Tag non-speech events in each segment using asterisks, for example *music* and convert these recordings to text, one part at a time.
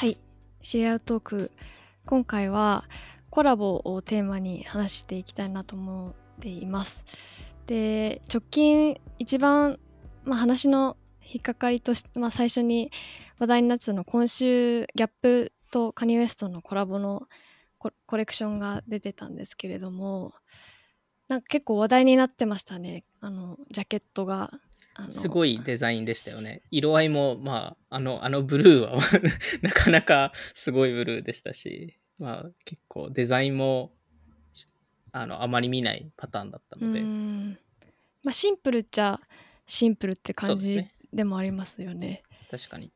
はい、シリアルトーク今回はコラボをテーマに話していきたいなと思っています。で直近一番、まあ、話の引っかかりとして、まあ、最初に話題になったの今週ギャップとカニウエストのコラボのココレクションが出てたんですけれどもなんか結構話題になってましたねあのジャケットが。すごいデザインでしたよね。色合いも、まあ、あの、あのブルーは *laughs* なかなかすごいブルーでしたし、まあ結構デザインも、あの、あまり見ないパターンだったのでう、んまあ、シンプルっちゃシンプルって感じでもありますよね。確かに。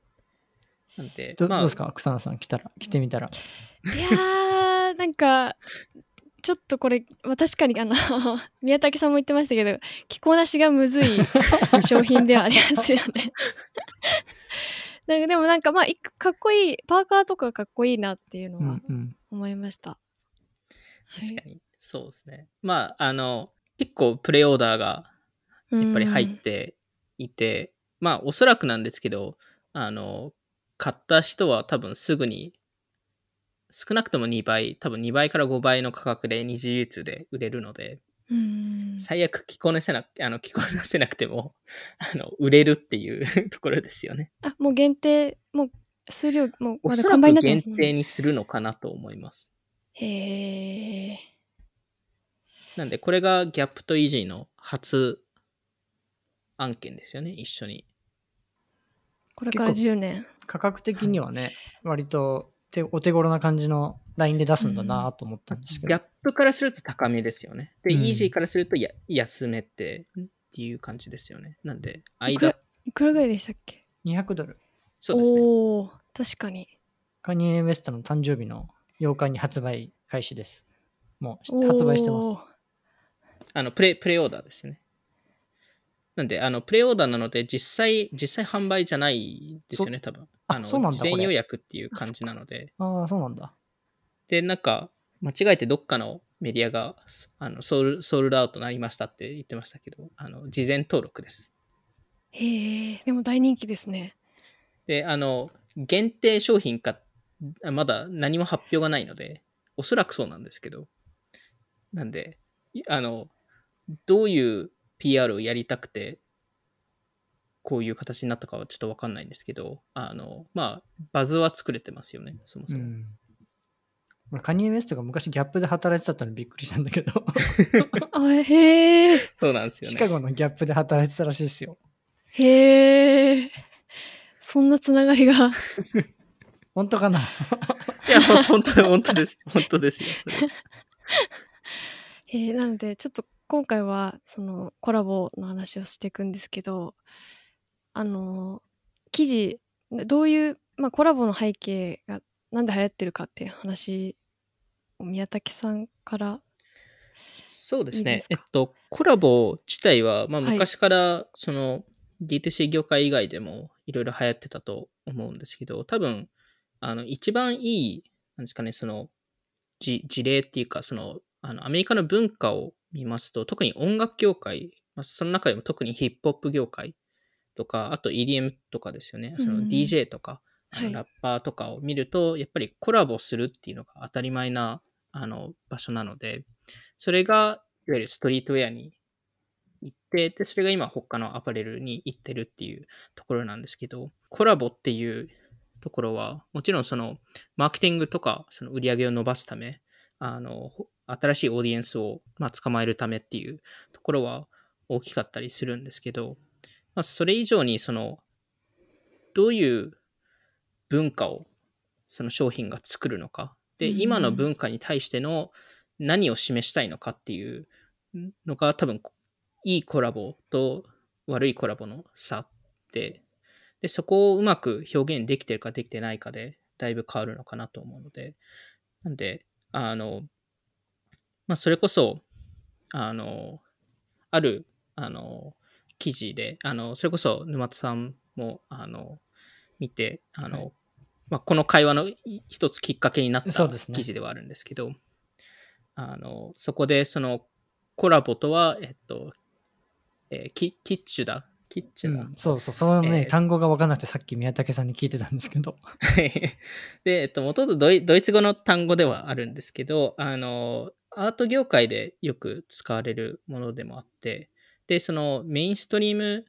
なんで、ど,、まあ、どうですか？草野さん来たら来てみたらいやーなんかちょっとこれ、まあ、確かにあの *laughs* 宮武さんも言ってましたけど着こなしがむずい商品ではありますよね。*laughs* なんかでもなんかまあいかっこいいパーカーとかかっこいいなっていうのうんはうん思いました。確かに、そうですね。まあ、あの、結構プレオーダーがにやっぱり入っていて、まあ、おそらくなんですけど、あの、買った人は多分すぐに、少なくとも2倍、多分2倍から5倍の価格で二次流通で売れるので、うん最悪着こなせなあの着こなせなくても、*laughs* あの、売れるっていう *laughs* ところですよね。あもう限定もう数量もうおまだ完売になってますね定にするのかなと思います。へえ。なんで、これがギャップとイージーの初案件ですよね、一緒に。これから結構10年。価格的にはね、割と手お手頃な感じのラインで出すんだなと思ったんですけど、ギャップからすると高めですよね。で、うんイージーからするとや安めってっていう感じですよね。なんで、いくら間、いくらぐらいでしたっけ？200ドルそうですね。おお確かに。カニエ・ウエストの誕生日の8日に発売開始ですもう発売してますあの、プレ、プレオーダーですよね。なんで、あの、プレオーダーなので、実際、実際販売じゃないですよね、多分。あの、事前予約っていう感じなので。ああそうなんだで、なんか、間違えてどっかのメディアが、あの、ソール、ソールドアウトになりましたって言ってましたけど、あの、事前登録です。へえでも大人気ですね。で、あの、限定商品か、あまだ何も発表がないので、おそらくそうなんですけど、なんで、いあの、どういう PR をやりたくて、こういう形になったかはちょっとわかんないんですけど、あの、まあ、バズは作れてますよね、そもそうも。ん俺カニエ・ウエストが昔ギャップで働いてたのびっくりしたんだけど *laughs* あへえそうなんですよね。シカゴのギャップで働いてたらしいですよへえそんなつながりが。*laughs* 本当かな？*laughs* いや、ほ本当、本当です。本当ですよ。それえーなのでちょっと今回はそのコラボの話をしていくんですけどあの記事どういう、まあ、コラボの背景がなんで流行ってるかっていう話を宮武さんからそうですね。えっと、コラボ自体は、まあ、はい。昔から、その、D2C 業界以外でもいろいろ流行ってたと思うんですけど、多分、あの、一番いい、なんですかね、その、じ事例っていうか、その、あの、アメリカの文化を見ますと、特に音楽業界、まあ、その中でも特にヒップホップ業界とか、あと EDM とかですよね、そのうん DJ とか、あはい。のラッパーとかを見ると、やっぱりコラボするっていうのが当たり前なあの場所なので、それがいわゆるストリートウェアに行って、で、それが今他のアパレルに行ってるっていうところなんですけど、コラボっていうところは、もちろんそのマーケティングとかその売り上げを伸ばすため、あの、ほ新しいオーディエンスを、まあ、捕まえるためっていうところは大きかったりするんですけど、まあ、それ以上にその、どういう文化をその商品が作るのか。で、うん。今の文化に対しての何を示したいのかっていうのが多分、いいコラボと悪いコラボの差で、で、そこをうまく表現できてるかできてないかで、だいぶ変わるのかなと思うので、なんで、あの、まあ、それこそ、あの、ある、あの、記事で、あの、それこそ沼田さんも、あの、見て、あの、はい。まあ、この会話の一つきっかけになった記事ではあるんですけど、あの、そこでそのコラボとは、えっと、えーキキッチュだ、キッチャーだ。うんそうそう、そのね、えー。単語が分からなくてさっき宮武さんに聞いてたんですけど。は *laughs* いで、えっと、もともとドイツ語の単語ではあるんですけど、あの、アート業界でよく使われるものでもあって、で、そのメインストリーム、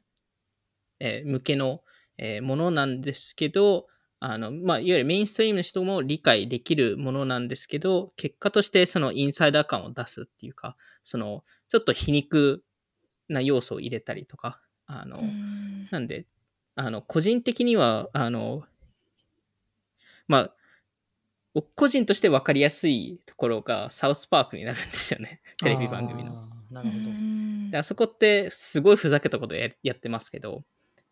えー向けの、えーものなんですけど、あの、まあ、いわゆるメインストリームの人も理解できるものなんですけど、結果としてそのインサイダー感を出すっていうか、その、ちょっと皮肉な要素を入れたりとか、あの、うん。なんで、あの、個人的には、あの、まあ、僕個人として分かりやすいところがサウスパークになるんですよね。*laughs* テレビ番組の。なるほど。うんであそこってすごいふざけたことややってますけど、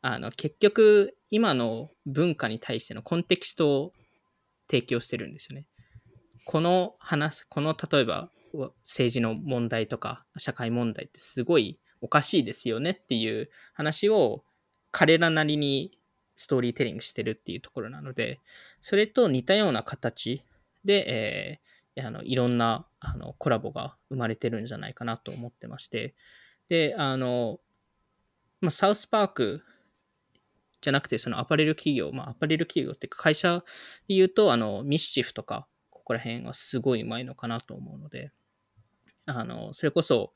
あの、結局、今の文化に対してのコンテキストを提供してるんですよね。この話、この例えば政治の問題とか社会問題ってすごいおかしいですよねっていう話を彼らなりにストーリーテリングしてるっていうところなので、それと似たような形で、えーあのいろんなあのコラボが生まれてるんじゃないかなと思ってまして、で、あの、まあ、サウスパークじゃなくて、そのアパレル企業、まあ、アパレル企業っていうか会社で言うと、あの、ミッシフとか、ここら辺はすごいうまいのかなと思うので、あの、それこそ、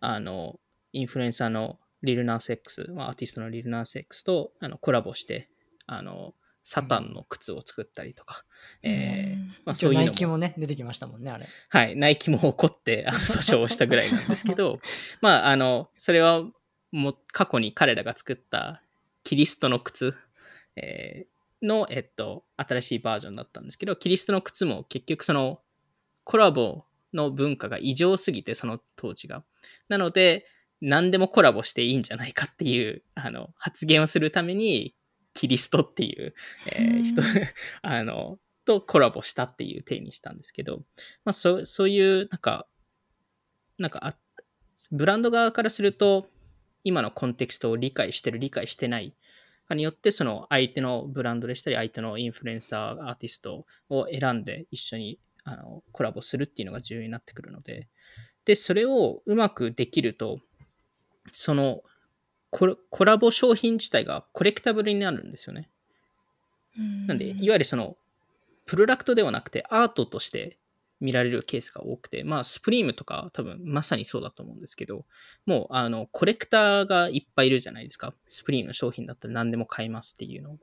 あの、インフルエンサーのリルナース X、まあ、アーティストのリルナース X とあのコラボして、あの、サタンの靴を作ったりとか、えーまあ、そういうのもキもね、出てきましたもんね、あれ。はい、ナイキも怒ってあの *laughs* 訴訟をしたぐらいなんですけど、まあ、あの、それはもう過去に彼らが作ったキリストの靴、えーの、えっと、新しいバージョンだったんですけど、キリストの靴も結局そのコラボの文化が異常すぎて、その当時が。なので、何でもコラボしていいんじゃないかっていうあの発言をするために、キリストっていう、えー人うん。*laughs* あの、とコラボしたっていう体にしたんですけど、まあ、そうそういう、なんか、なんかあ、ブランド側からすると、今のコンテクストを理解してる、理解してないかによって、その相手のブランドでしたり、相手のインフルエンサー、アーティストを選んで一緒にあのコラボするっていうのが重要になってくるので、で、それをうまくできると、そのコラボ商品自体がコレクタブルになるんですよね。なんで、いわゆるその、プロダクトではなくてアートとして見られるケースが多くて、まあ、スプリームとか多分まさにそうだと思うんですけど、もう、あの、コレクターがいっぱいいるじゃないですか。スプリームの商品だったら何でも買えますっていうのを。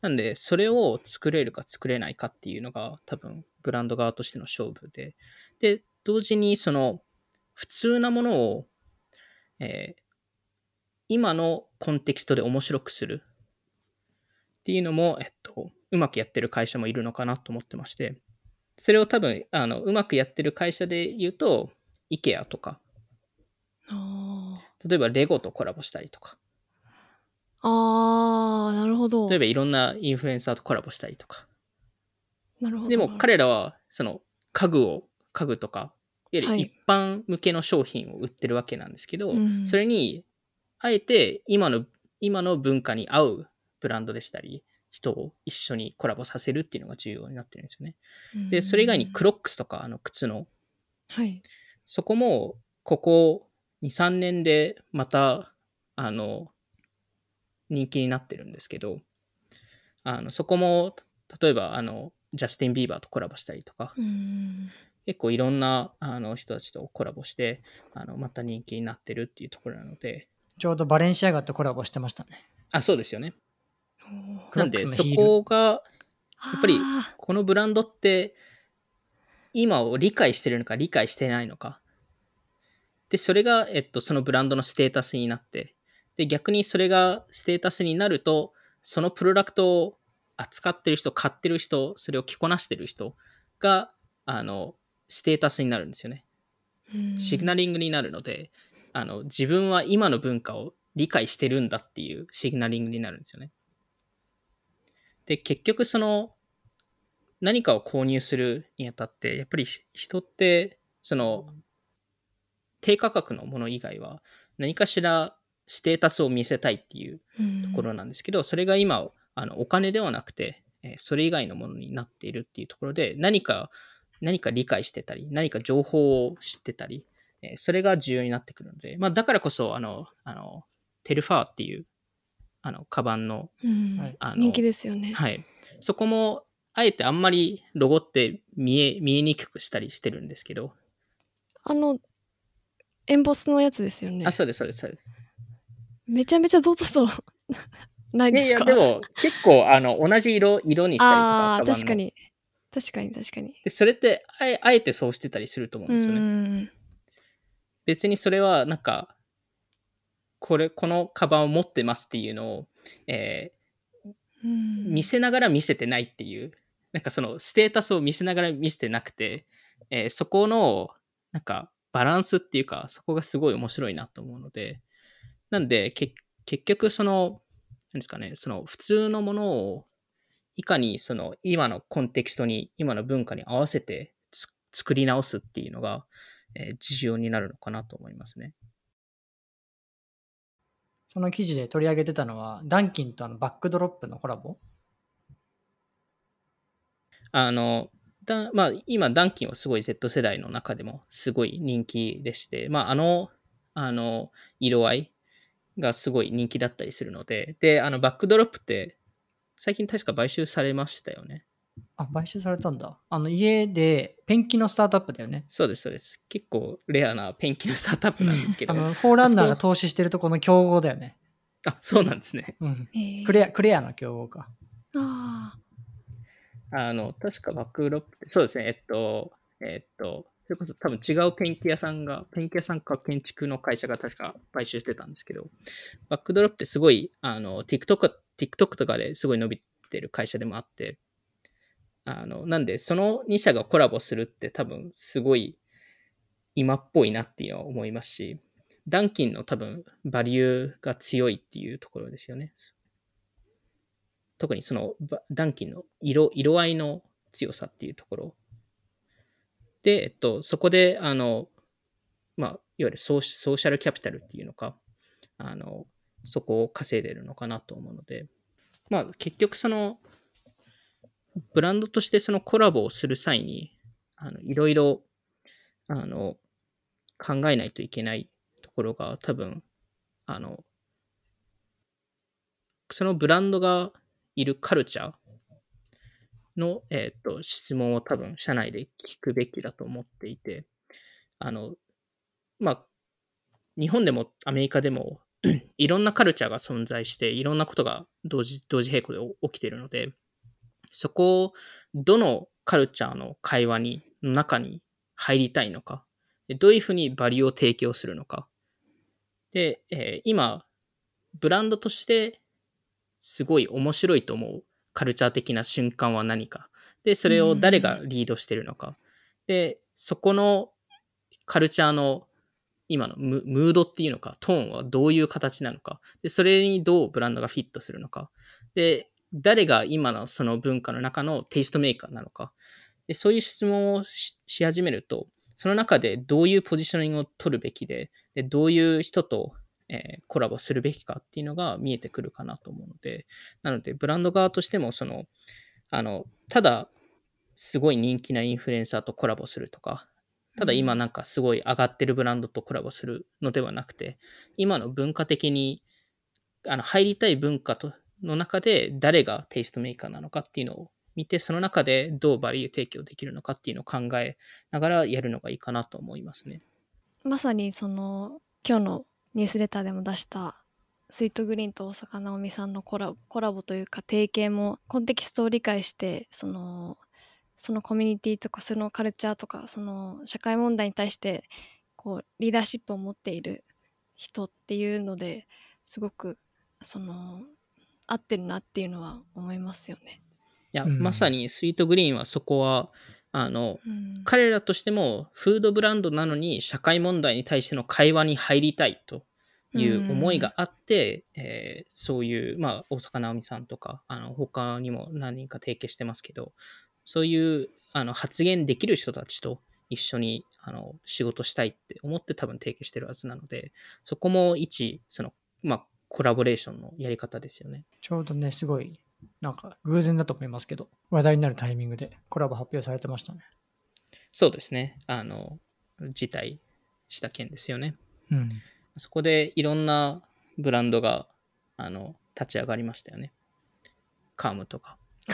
なんで、それを作れるか作れないかっていうのが多分、ブランド側としての勝負で。で、同時にその、普通なものを、えー今のコンテキストで面白くする。っていうのも、えっと、うまくやってる会社もいるのかなと思ってまして、それを多分、あの、うまくやってる会社で言うと、IKEA とか、あ例えばレゴとコラボしたりとか、ーあーなるほど。例えばいろんなインフルエンサーとコラボしたりとか。なるほど。でも彼らは、その家具を、家具とか、いわゆるはい。一般向けの商品を売ってるわけなんですけど、うん。それに、あえて今の、今の文化に合うブランドでしたり、人を一緒にコラボさせるっていうのが重要になってるんですよね。で、それ以外にクロックスとか、あの靴の、はい。そこも、ここ2、3年でまた、あの、人気になってるんですけど、あの、そこも、例えば、あの、ジャスティン・ビーバーとコラボしたりとか、うん結構いろんなあの人たちとコラボして、あの、また人気になってるっていうところなので、ちょうどバレンシアガとコラボしてましたね。あ、そうですよね。なんで、そこが、やっぱりあこのブランドって、今を理解してるのか理解してないのか。で、それが、えっと、そのブランドのステータスになって、で、逆にそれがステータスになると、そのプロダクトを扱ってる人、買ってる人、それを着こなしてる人が、あの、ステータスになるんですよね。シグナリングになるので、あの、自分は今の文化を理解してるんだっていうシグナリングになるんですよね。で、結局その、何かを購入するにあたって、やっぱり人って、その、低価格のもの以外は、何かしらステータスを見せたいっていううんところなんですけど、それが今、あのお金ではなくて、えーそれ以外のものになっているっていうところで、何か、何か理解してたり、何か情報を知ってたり、えーそれが重要になってくるので、まあ、だからこそ、あの、あの、テルファーっていう、あの、カバンの、うんはいあの人気ですよね。はい。そこも、あえてあんまりロゴって見え、見えにくくしたりしてるんですけど、あの、エンボスのやつですよねあ、。そうです、そうです、そうです。めちゃめちゃ堂々とないいやいや、ですか？でも、結構、あの、同じ色、色にしたりとか、ああー、カバンの確かに。確かに確かに。で、それってあえ、あえてそうしてたりすると思うんうですよね。ん。別にそれは、なんか、これ、このカバンを持ってますっていうのを、えうんー見せながら見せてないっていう、なんかそのステータスを見せながら見せてなくて、えーそこの、なんか、バランスっていうか、そこがすごい面白いなと思うので、なんで、け結局、その、なんですかね、その普通のものを、いかにその今のコンテキストに、今の文化に合わせてつ作り直すっていうのが、えー重要になるのかなと思いますね。その記事で取り上げてたのは、ダンキンとあのバックドロップのコラボ？あの、だまあ、今、ダンキンはすごい Z 世代の中でもすごい人気でして、まあ、あの、あの、色合いがすごい人気だったりするので、で、あの、バックドロップって、最近確か買収されましたよね。あ、買収されたんだ。あの家でペンキのスタートアップだよね。そうです、そうです。結構レアなペンキのスタートアップなんですけど、*laughs* あの、フォーランナーが投資してるとこの競合だよね。あ、そうなんですね。うん。えークレア、クレアの競合か。ああの、確かバックドロップって、そうですね、えっと、えっと、それこそ多分違うペンキ屋さんが、ペンキ屋さんか建築の会社が確か買収してたんですけど、バックドロップってすごい、あの、TikTok、TikTok とかですごい伸びてる会社でもあって、あの、なんで、その2社がコラボするって多分すごい今っぽいなっていうのは思いますし、ダンキンの多分バリューが強いっていうところですよね。特にそのダンキンの色色合いの強さっていうところ。で、えっと、そこで、あの、まあ、いわゆるソーシソーシャルキャピタルっていうのか、あの、そこを稼いでるのかなと思うので、まあ、結局その、ブランドとしてそのコラボをする際に、あの、いろいろ、あの、考えないといけないところが多分、あの、そのブランドがいるカルチャーの、えっ、と、質問を多分社内で聞くべきだと思っていて、あの、まあ、日本でもアメリカでも *clears throat* いろんなカルチャーが存在して、いろんなことが同時、同時並行で起きているので、そこをどのカルチャーの会話に、の中に入りたいのか、どういうふうにバリューを提供するのか。で、えー今、ブランドとしてすごい面白いと思うカルチャー的な瞬間は何か。で、それを誰がリードしてるのか。で、そこのカルチャーの今のムムードっていうのか、トーンはどういう形なのか。で、それにどうブランドがフィットするのか。で、誰が今のその文化の中のテイストメーカーなのか。で、そういう質問をしし始めると、その中でどういうポジショニングを取るべきで、でどういう人と、えーコラボするべきかっていうのが見えてくるかなと思うので、なので、ブランド側としても、その、あの、ただ、すごい人気なインフルエンサーとコラボするとか、ただ今なんかすごい上がってるブランドとコラボするのではなくて、今の文化的に、あの、入りたい文化との中で誰がテイストメーカーなのかっていうのを見て、その中でどうバリュー提供できるのかっていうのを考えながらやるのがいいかなと思いますね。まさにその今日のニュースレターでも出したスイートグリーンと大坂なおみさんのコラコラボというか提携もコンテキストを理解してそのそのコミュニティとかそのカルチャーとかその社会問題に対してこうリーダーシップを持っている人っていうのですごくその合ってるなっていうのは思いますよね。いや、うんまさにスイートグリーンはそこは、あの、うん彼らとしてもフードブランドなのに社会問題に対しての会話に入りたいという思いがあって、えーそういう、まあ、大坂なおみさんとか、あの、他にも何人か提携してますけど、そういう、あの、発言できる人たちと一緒に、あの、仕事したいって思って多分提携してるはずなので、そこも一、その、まあ、コラボレーションのやり方ですよね。ちょうどね、すごい、なんか偶然だと思いますけど、話題になるタイミングでコラボ発表されてましたね。そうですね。あの、辞退した件ですよね。うん。そこでいろんなブランドがあの立ち上がりましたよね。カームとか。*laughs*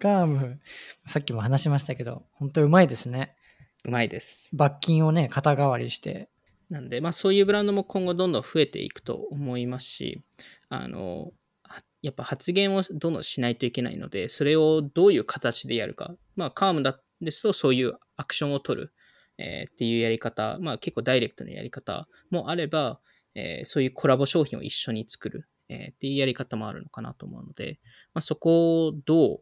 カーム、さっきも話しましたけど、本当うまいですね。うまいです。罰金をね、肩代わりして。なんで、まあそういうブランドも今後どんどん増えていくと思いますし、あの、はやっぱ発言をどんどんしないといけないので、それをどういう形でやるか。まあカームだですとそういうアクションを取る、えーっていうやり方、まあ結構ダイレクトなやり方もあれば、えーそういうコラボ商品を一緒に作る、えーっていうやり方もあるのかなと思うので、まあそこをどう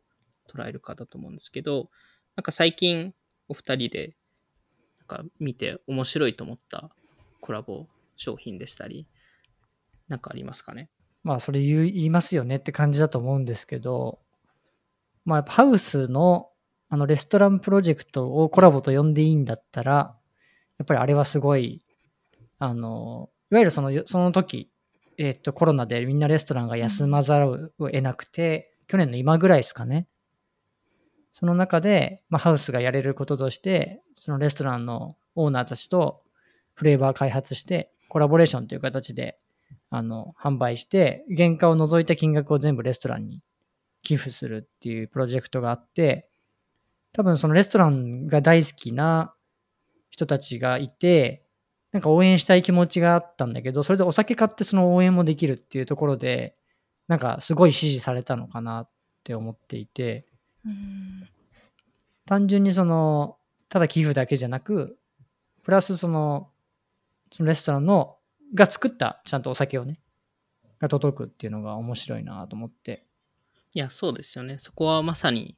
捉えるかだと思うんですけど、なんか最近お二人でなんか見て面白いと思ったコラボ商品でしたり、なんかありますかね？まあ、それ言いますよねって感じだと思うんですけど、まあ、ハウスのあのレストランプロジェクトをコラボと呼んでいいんだったら、やっぱりあれはすごい、あの、いわゆるそのその時、えっと、コロナでみんなレストランが休まざるを得なくて、去年の今ぐらいですかね。その中で、まあ、ハウスがやれることとして、そのレストランのオーナーたちとフレーバー開発して、コラボレーションという形であの、販売して、原価を除いた金額を全部レストランに寄付するっていうプロジェクトがあって、多分そのレストランが大好きな人たちがいて、なんか応援したい気持ちがあったんだけど、それでお酒買ってその応援もできるっていうところで、なんかすごい支持されたのかなって思っていて、うん。単純にその、ただ寄付だけじゃなく、プラスその、そのレストランの、が作ったちゃんとお酒をね、が届くっていうのが面白いなと思って。いや、そうですよね。そこはまさに、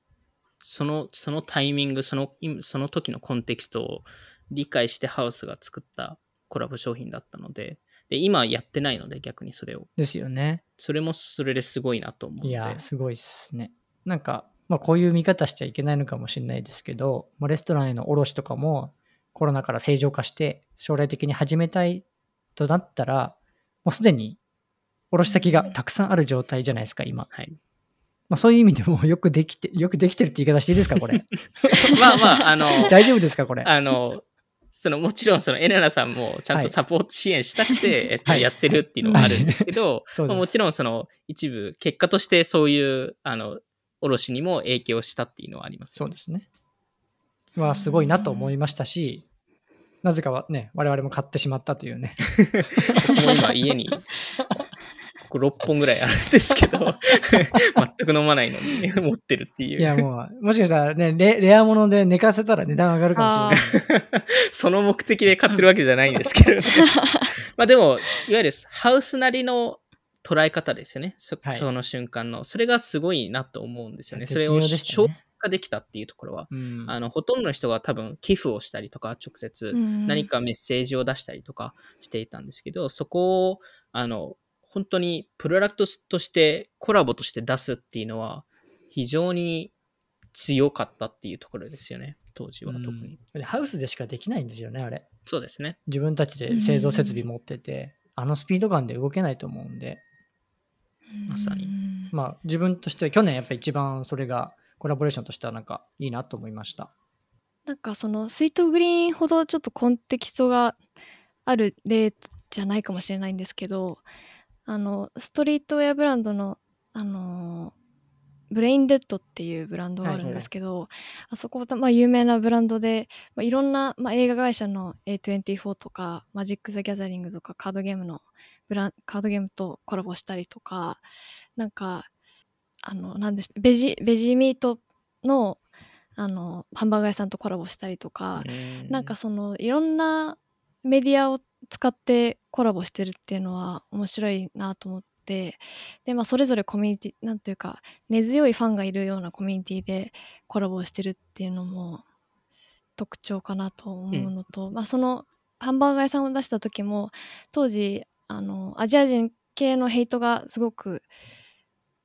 その、そのタイミング、その、今その時のコンテキストを理解してハウスが作ったコラボ商品だったので、で、今やってないので逆にそれを。ですよね。それもそれですごいなと思うので。いや、すごいっすね。なんか、まあこういう見方しちゃいけないのかもしれないですけど、まあ、レストランへの卸とかもコロナから正常化して将来的に始めたいとなったら、もうすでに卸先がたくさんある状態じゃないですか、今。はい。まあそういう意味でも *laughs* よくできて、よくできてるって言い方していいですか、これ。*laughs* まあまあ、あの、*laughs* 大丈夫ですか、これ。あの、そのもちろんそのエレナさんもちゃんはいとサポート支援したくて、えっと、はいやってるっていうのがあるんですけど、そうですまあもちろんその一部結果としてそういうあの卸にも影響したっていうのはありますよね、そうですね。はすごいなと思いましたし、なぜかはね、我々も買ってしまったというね。僕も今家にここ6本ぐらいあるんですけど、*laughs* 全く飲まないのに持ってるっていう。いやもう、もしかしたらね、レレアもので寝かせたら値段上がるかもしれない。*laughs* その目的で買ってるわけじゃないんですけど、*laughs* まあでも、いわゆるハウスなりの捉え方ですよね。そ,、はいその瞬間の。それがすごいなと思うんですよね。それをね消化できたっていうところは。うんあの、ほとんどの人が多分寄付をしたりとか、直接何かメッセージを出したりとかしていたんですけど、そこを、あの、本当にプロダクトとしてコラボとして出すっていうのは非常に強かったっていうところですよね。当時は特に。うんハウスでしかできないんですよね、あれ。そうですね。自分たちで製造設備持ってて、あのスピード感で動けないと思うんで、まさにうんまあ自分としては去年やっぱ一番それがコラボレーションとしてはなんかいいなと思いました。なんかそのスイートグリーンほどちょっとコンテキストがある例じゃないかもしれないんですけどあのストリートウェアブランドのあのブレインデッドっていうブランドがあるんですけど、あそこ、まあ、有名なブランドで、まあ、いろんな、まあ、映画会社の A24 とかマジック・ザ・ギャザリングとかカードゲームのブランカードゲームとコラボしたりとかなんかあのなんでしベジベジミートのあのハンバーガー屋さんとコラボしたりとか、なんかそのいろんなメディアを使ってコラボしてるっていうのは面白いなと思ってで、まあ、それぞれコミュニティなんというか根強いファンがいるようなコミュニティでコラボをしてるっていうのも特徴かなと思うのと、まあ、そのハンバーガー屋さんを出した時も当時あのアジア人系のヘイトがすごく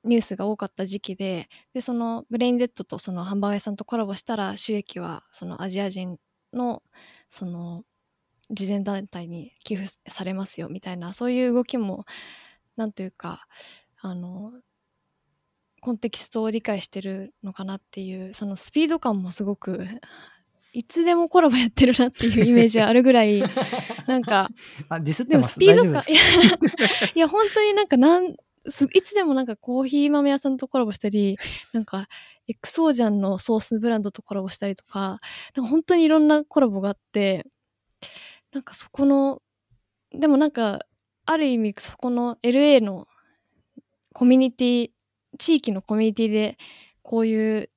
ニュースが多かった時期ででそのブレインデッドとそのハンバーガー屋さんとコラボしたら収益はそのアジア人のその慈善団体に寄付されますよみたいなそういう動きもなんというかあのコンテキストを理解してるのかなっていうそのスピード感もすごくいつでもコラボやってるなっていうイメージがあるぐらい *laughs* なんかあ、ディスってでもますスピード感いやいや本当になんかなんすいつでもなんかコーヒー豆屋さんとコラボしたりなんかエクソージャンのソースブランドとコラボしたりとかなんか本当にいろんなコラボがあってなんかそこのでもなんかある意味そこの LA のコミュニティ地域のコミュニティでこういう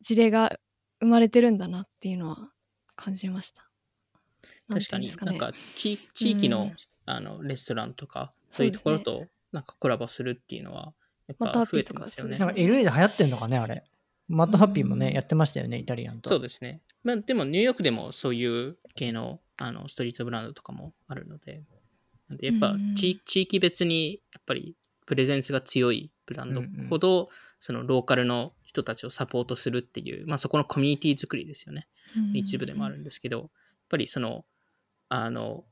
事例が生まれてるんだなっていうのは感じました。確かに。なんか地地域の,、うん。あのレストランとかそういうところとなんかコラボするっていうのはやっまたぱ増えてますよね。なんか LA で流行ってんのかね、あれ。マッドハッピーもね、うんやってましたよね、イタリアンと。そうですね。まあ、でもニューヨークでもそういう系のあのストリートブランドとかもあるので、なんでやっぱうん地,、地域別にやっぱりプレゼンスが強いブランドうんうんほど、そのローカルの人たちをサポートするっていう、まあ、そこのコミュニティ作りですよね。一部でもあるんですけど、やっぱりその、あの、まあ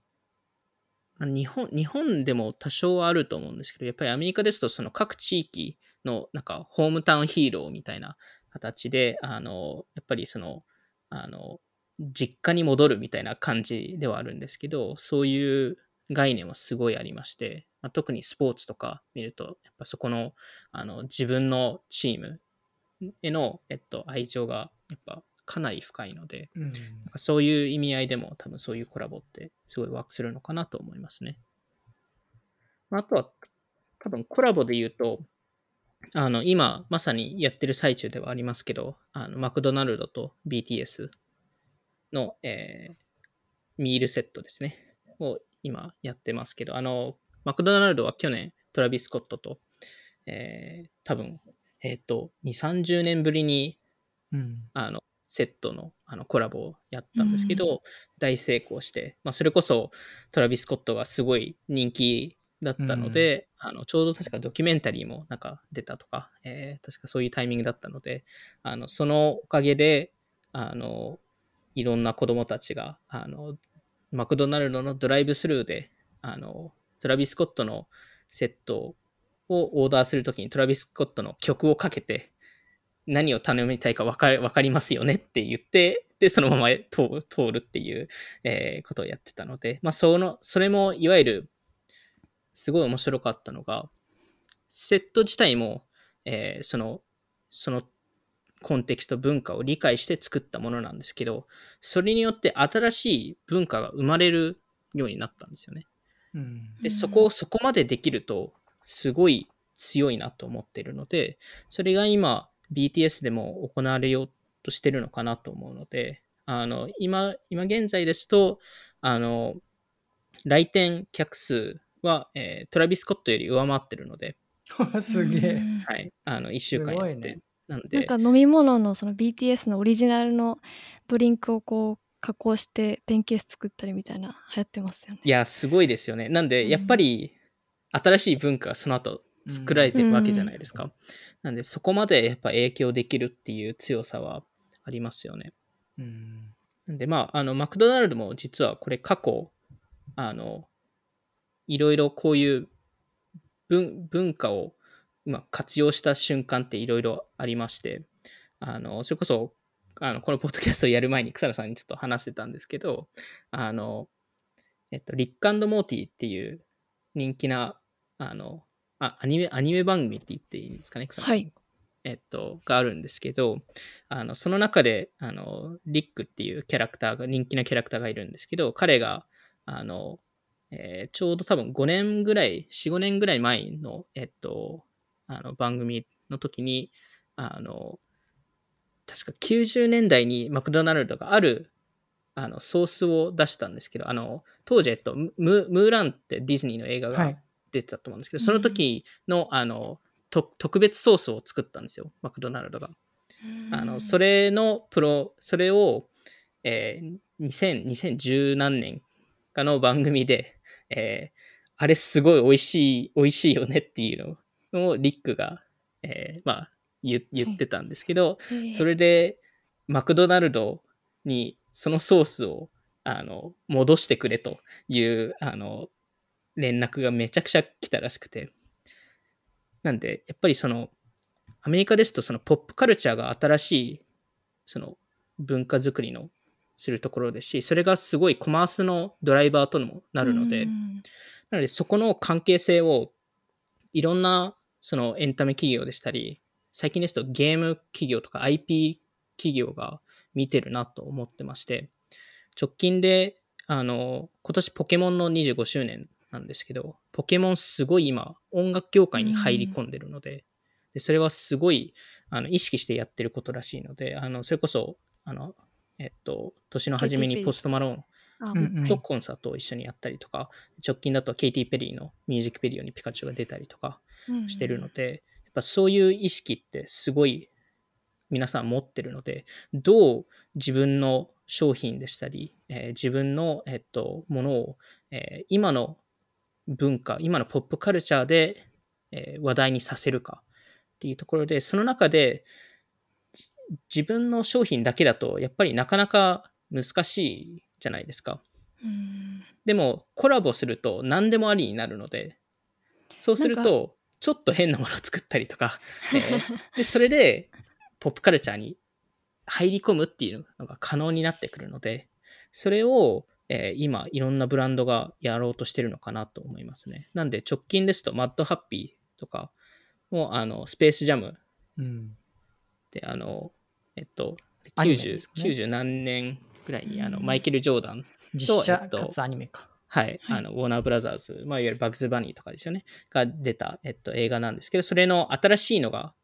日本日本でも多少はあると思うんですけど、やっぱりアメリカですと、その各地域のなんかホームタウンヒーローみたいな形で、あの、やっぱりその、あの、実家に戻るみたいな感じではあるんですけど、そういう概念はすごいありまして、まあ、特にスポーツとか見ると、やっぱそこのあの自分のチームへの、えっと、愛情がやっぱかなり深いので、うん。なんかそういう意味合いでも多分そういうコラボってすごいワークするのかなと思いますね。まああとは多分コラボで言うと、あの今まさにやってる最中ではありますけど、あのマクドナルドと BTS の、えーミールセットですね。を今やってますけど、あの、マクドナルドは去年トラビス・スコットと、えー多分、えっ、と、2、30年ぶりにうん。あのセットのあのコラボをやったんですけど、大成功して、まあ、それこそトラビス・スコットがすごい人気だったので、あのちょうど確かドキュメンタリーもなんか出たとか、えー確かそういうタイミングだったのであのそのおかげであのいろんな子供たちがあのマクドナルドのドライブスルーであのトラビス・スコットのセットをオーダーするときにトラビス・スコットの曲をかけて何を頼みたいか分か分かりますよねって言って、で、そのまま通通るっていう、えーことをやってたので、まあ、その、それもいわゆる、すごい面白かったのが、セット自体も、えーその、そのコンテキスト文化を理解して作ったものなんですけど、それによって新しい文化が生まれるようになったんですよね。うん。で、うんそこをそこまでできると、すごい強いなと思ってるので、それが今、BTS でも行われようとしてるのかなと思うので、あの、今、今現在ですと、あの、来店客数は、えートラビス・スコットより上回ってるので、*laughs* すげえ。うんはい、あの、1週間やって、なんで、なんか飲み物のその BTS のオリジナルのドリンクをこう加工してペンケース作ったりみたいな流行ってますよね。いや、すごいですよね。なんで、うんやっぱり、新しい文化がその後作られてるわけじゃないですか。なんで、そこまでやっぱ影響できるっていう強さはありますよね。うん。なんで、まあ、あの、マクドナルドも実はこれ過去、あの、いろいろこういう文文化をまあ活用した瞬間っていろいろありまして、あの、それこそ、あの、このポッドキャストをやる前に草野さんにちょっと話してたんですけど、あの、えっと、リックモーティっていう人気な、あの、あ、アニメ、アニメ番組って言っていいんですかね、草野さん。はいえっと、があるんですけど、あの、その中で、あの、リックっていうキャラクターが、人気なキャラクターがいるんですけど、彼が、あの、えーちょうど多分5年ぐらい、4、5年ぐらい前の、えっと、あの、番組の時に、あの、確か90年代にマクドナルドがある、あの、ソースを出したんですけど、あの、当時、えっと、ムムーランってディズニーの映画がはい。出てたと思うんですけど、その時の、あの、と特別ソースを作ったんですよ、マクドナルドが。あの、それれのプロ、それを、えー、2000 2010何年かの番組で、えーあれすごい美味しい、美味しいよねっていうのをリックが、えーまあ言言ってたんですけど、それでマクドナルドにそのソースをあの戻してくれというあの連絡がめちゃくちゃ来たらしくて。なんで、やっぱりそのアメリカですとそのポップカルチャーが新しいその文化づくりのするところですし、それがすごいコマースのドライバーともなるので、うんなのでそこの関係性をいろんなそのエンタメ企業でしたり、最近ですとゲーム企業とか IP 企業が見てるなと思ってまして、直近で、あの、今年ポケモンの25周年なんですけど、ポケモンすごい今音楽業界に入り込んでるので、でそれはすごいあの意識してやってることらしいので、あのそれこそ、あの、えっと、年の初めにポストマローンとコンサートを一緒にやったりとか、直近だとケイティ・ペリーのミュージックビデオにピカチュウが出たりとかうん。してるので、やっぱそういう意識ってすごい皆さん持ってるので、どう自分の商品でしたり、えー自分の、えっと、ものを、えー今の文化、今のポップカルチャーで、えー話題にさせるかっていうところで、その中で自分の商品だけだとやっぱりなかなか難しいじゃないですか。うんでもコラボすると何でもありになるので、そうするとちょっと変なものを作ったりとか、えーでそれでポップカルチャーに入り込むっていうのが可能になってくるので、それを、えー今いろんなブランドがやろうとしてるのかなと思いますね。なんで直近ですとマッドハッピーとかもあのスペースジャムうん。であの、えっと、アニメ90ですね90何年ぐらいにあのうんマイケル・ジョーダン実写えっとかつアニメか。はい、はいあの、ウォーナーブラザーズ、まあ、いわゆるバグズ・バニーとかですよね、が出た、えっと、映画なんですけど、それの新しいのが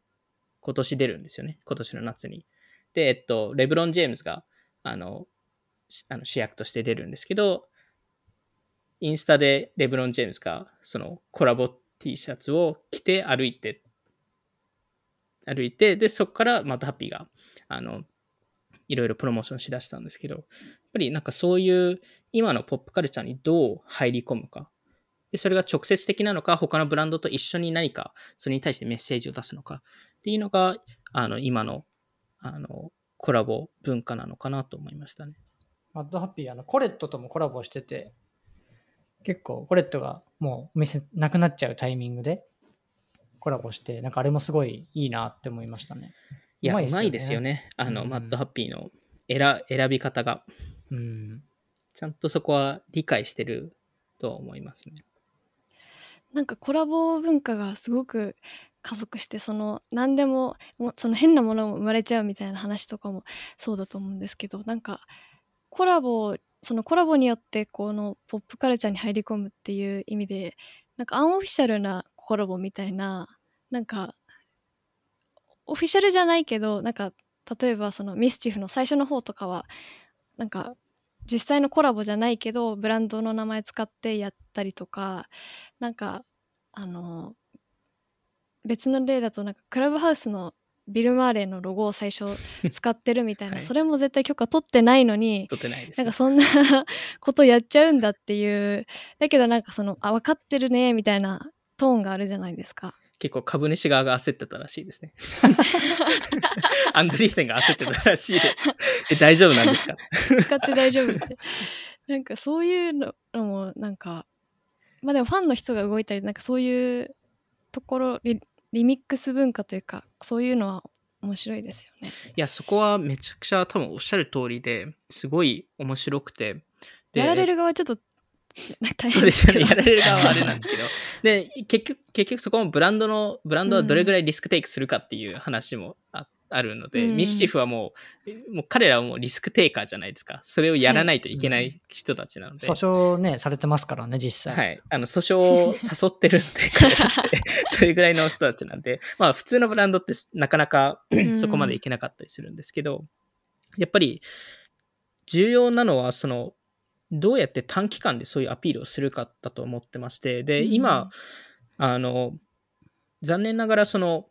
今年出るんですよね、今年の夏に。で、えっと、レブロン・ジェームズが、あの、しあの主役として出るんですけど、インスタでレブロン・ジェームズが、そのコラボ T シャツを着て歩いて、歩いて、で、そこからまたハッピーが、あの、いろいろプロモーションしだしたんですけど、やっぱりなんかそういう今のポップカルチャーにどう入り込むか。で、それが直接的なのか、他のブランドと一緒に何か、それに対してメッセージを出すのかっていうのが、あの、今の、あの、コラボ文化なのかなと思いましたね。マッドハッピー、あの、コレットともコラボしてて、結構コレットがもうお店なくなっちゃうタイミングでコラボして、なんかあれもすごいいいなって思いましたね。いや、ううまいですよね。あの、うんマッドハッピーの選選び方が、うん。ちゃんとそこは理解してるとは思いますね。なんかコラボ文化がすごく加速してその何でももうその変なものも生まれちゃうみたいな話とかもそうだと思うんですけどなんかコラボそのコラボによってこのポップカルチャーに入り込むっていう意味でなんかアンオフィシャルなコラボみたいななんかオフィシャルじゃないけどなんか例えばそのミスチフの最初の方とかはなんか実際のコラボじゃないけどブランドの名前使ってやったりとかなんかあの別の例だとなんかクラブハウスのビル・マーレーのロゴを最初使ってるみたいな、はいそれも絶対許可取ってないのに取ってないです、ねなんか。そんなことやっちゃうんだっていうだけどなんかそのあ分かってるねみたいなトーンがあるじゃないですか。結構株主側が焦ってたらしいですね。アンドリーセンが焦ってたらしいです。え、大丈夫なんですか？使って大丈夫ってなんかそういうのもなんかまあでもファンの人が動いたりなんかそういうところリリミックス文化というかそういうのは面白いですよね。いや、そこはめちゃくちゃ多分おっしゃる通りですごい面白くて。でやられる側はちょっと *laughs* 大変そうですよね。やられる側はあれなんですけど。で、結局、結局そこもブランドの、ブランドはどれぐらいリスクテイクするかっていう話もあ,、あるので、うんミシチフはもう、もう彼らはもうリスクテイカーじゃないですか。それをやらないといけない人たちなので。訴訟ね、されてますからね、実際。はい。あの、訴訟を誘ってるので、彼らって、*laughs* それぐらいの人たちなんで、まあ、普通のブランドってなかなかんそこまでいけなかったりするんですけど、やっぱり、重要なのは、その、どうやって短期間でそういうアピールをするかだと思ってまして、で、うん今、あの、残念ながら、その、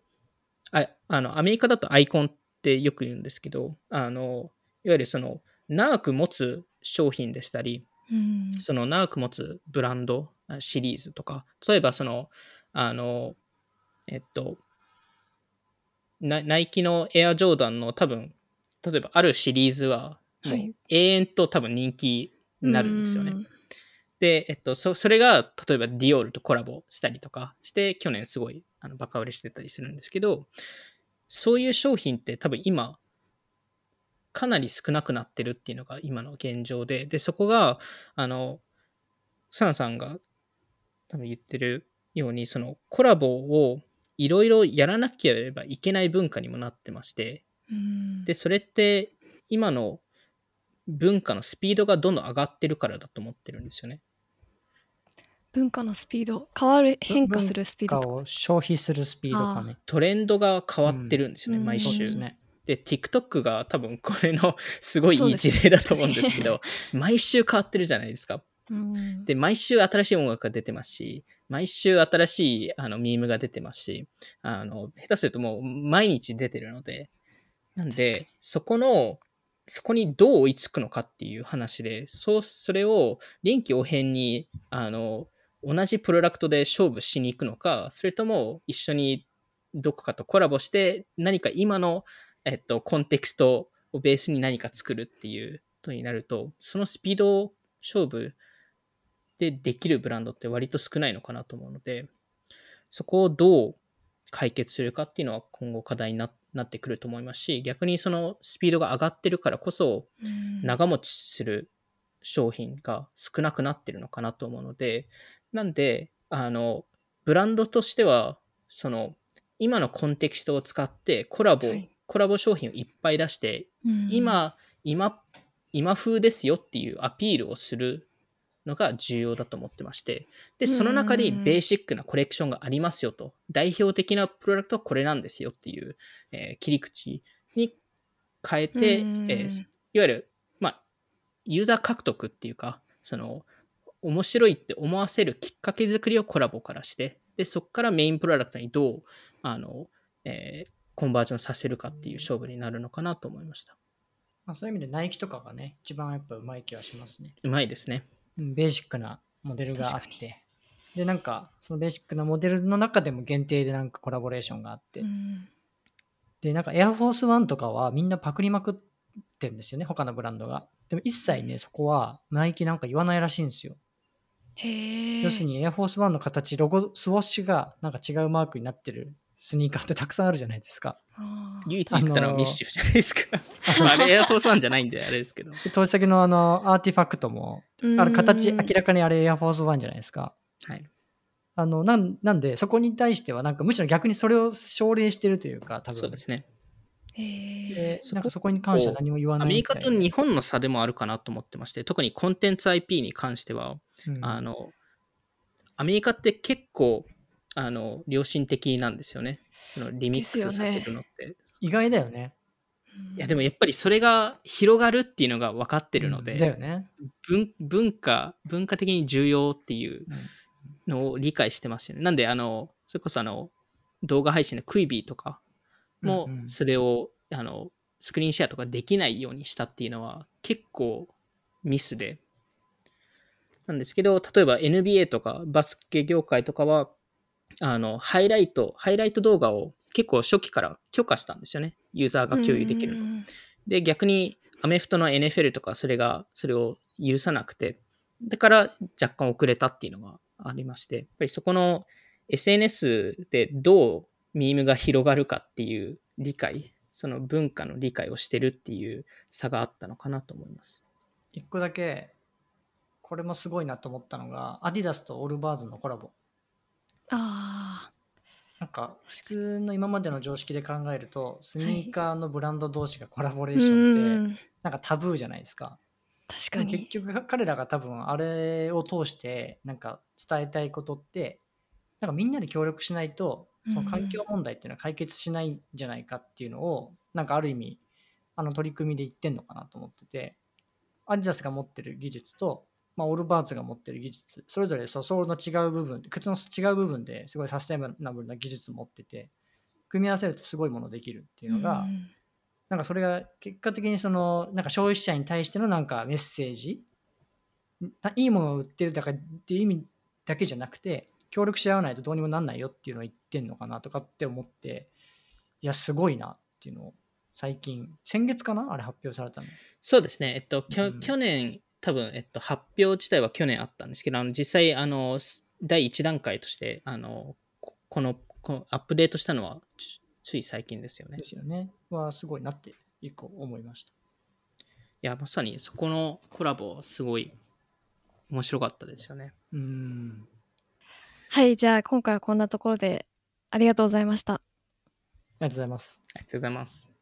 ああの、アメリカだとアイコンってよく言うんですけど、あの、いわゆるその、長く持つ商品でしたり、うん。その長く持つブランドあシリーズとか、例えばその、あの、えっと、ナナイキのエアジョーダンの多分、例えばあるシリーズは、もうはい。永遠と多分人気になるんですよね。うん。で、えっと、そそれが、例えばディオールとコラボしたりとかして、去年すごいあのバカ売れしてたりするんですけど、そういう商品って多分今、かなり少なくなってるっていうのが今の現状で、で、そこが、あの、サナさんが多分言ってるように、そのコラボをいろいろやらなければいけない文化にもなってまして、うんで、それって今の文化のスピードがどんどん上がってるからだと思ってるんですよね。文化のスピード変わる変化するスピードを消費するスピードかね。トレンドが変わってるんですよね、うん毎週。ね。で、TikTok が多分これのすごいいい事例だと思うんですけど、毎週変わってるじゃないですか。うんで、毎週新しい音楽が出てますし、毎週新しいあのミームが出てますし、あの、下手するともう毎日出てるので、なんで、そこの、そこにどう追いつくのかっていう話で、そう、それを臨機応変に、あの、同じプロダクトで勝負しに行くのか、それとも一緒にどこかとコラボして、何か今の、えっと、コンテクストをベースに何か作るっていうことになると、そのスピード勝負でできるブランドって割と少ないのかなと思うので、そこをどう解決するかっていうのは今後課題にななってくると思いますし、逆にそのスピードが上がってるからこそ、うん。長持ちする商品が少なくなってるのかなと思うので、なんで、あの、ブランドとしては、その、今のコンテキストを使ってコラボ、はい。コラボ商品をいっぱい出して、うん。今、今、今風ですよっていうアピールをするのが重要だと思ってまして、で、その中にベーシックなコレクションがありますよと、代表的なプロダクトはこれなんですよっていう、えー切り口に変えて、うん。えーいわゆる、まあ、ユーザー獲得っていうか、その、面白いって思わせるきっかけ作りをコラボからして、で、そこからメインプロダクトにどう、あの、えーコンバージョンさせるかっていう勝負になるのかなと思いました。まあ、そういう意味でナイキとかがね、一番やっぱうまい気はしますね。うまいですね。うんベーシックなモデルがあって。で、なんか、そのベーシックなモデルの中でも限定でなんかコラボレーションがあって。うんで、なんかエアフォースワンとかはみんなパクりまくってんですよね、他のブランドが。でも一切ね、そこはナイキなんか言わないらしいんですよ。要するにエアフォースワンの形、ロゴ、スウォッシュがなんか違うマークになってるスニーカーってたくさんあるじゃないですか。唯一言ったのはあのーミッシュじゃないですか。まあ、あれエアフォースワンじゃないんであれですけど。で投資先のあのアーティファクトも、あれ形明らかにあれエアフォースワンじゃないですか。はい。あのなんなんで、そこに対してはなんかむしろ逆にそれを奨励してるというか、多分そうですね。へえなんかそこに関しては何も言わないアメリみたいなカと日本の差でもあるかなと思ってまして、特にコンテンツ IP に関しては、うんあの、アメリカって結構、あの、良心的なんですよね。そのリミックスさせるのって。意外だよね。いや、でもやっぱりそれが広がるっていうのが分かってるので、だよね。文文化、文化的に重要っていうのを理解してますよね。なんで、あの、それこそあの、動画配信のクイビーとかもそれを、あの、スクリーンシェアとかできないようにしたっていうのは結構ミスで。なんですけど、例えば NBA とかバスケ業界とかは、あの、ハイライト、ハイライト動画を結構初期から許可したんですよね。ユーザーが共有できるの。うんで、逆にアメフトの NFL とかそれが、それを許さなくて、だから若干遅れたっていうのがありまして、やっぱりそこの SNS でどうミームが広がるかっていう理解、その文化の理解をしてるっていう差があったのかなと思います。一個だけ、これもすごいなと思ったのが、アディダスとオールバーズのコラボ。あなんか、普通の今までの常識で考えると、スニーカーのブランド同士がコラボレーションって、なんかタブーじゃないですか。確かに結局彼らが多分あれを通してなんか伝えたいことってなんかみんなで協力しないとその環境問題っていうのは解決しないんじゃないかっていうのをなんかある意味あの取り組みで言ってんのかなと思っててアディダスが持ってる技術と、まあ、オールバーツが持ってる技術それぞれそうソールの違う部分靴の違う部分ですごいサステナブルな技術を持ってて組み合わせるとすごいものできるっていうのが、うんなんかそれが結果的にそのなんか消費者に対してのなんかメッセージないいものを売ってるだからっていう意味だけじゃなくて協力し合わないとどうにもなんないよっていうのを言ってんのかなとかって思っていやすごいなっていうのを最近先月かな？あれ発表されたのそうですね。えっと、うん去年、多分、えっと、発表自体は去年あったんですけど、あの実際、あの、第1段階として、あの、ここの、このアップデートしたのはつつい最近ですよねで。すよねはすごいなって一個思いましたや、まさにそこのコラボ、すごい面白かったですよね。うん。はい、じゃあ今回はこんなところでありがとうございました。ありがとうございます。ありがとうございます。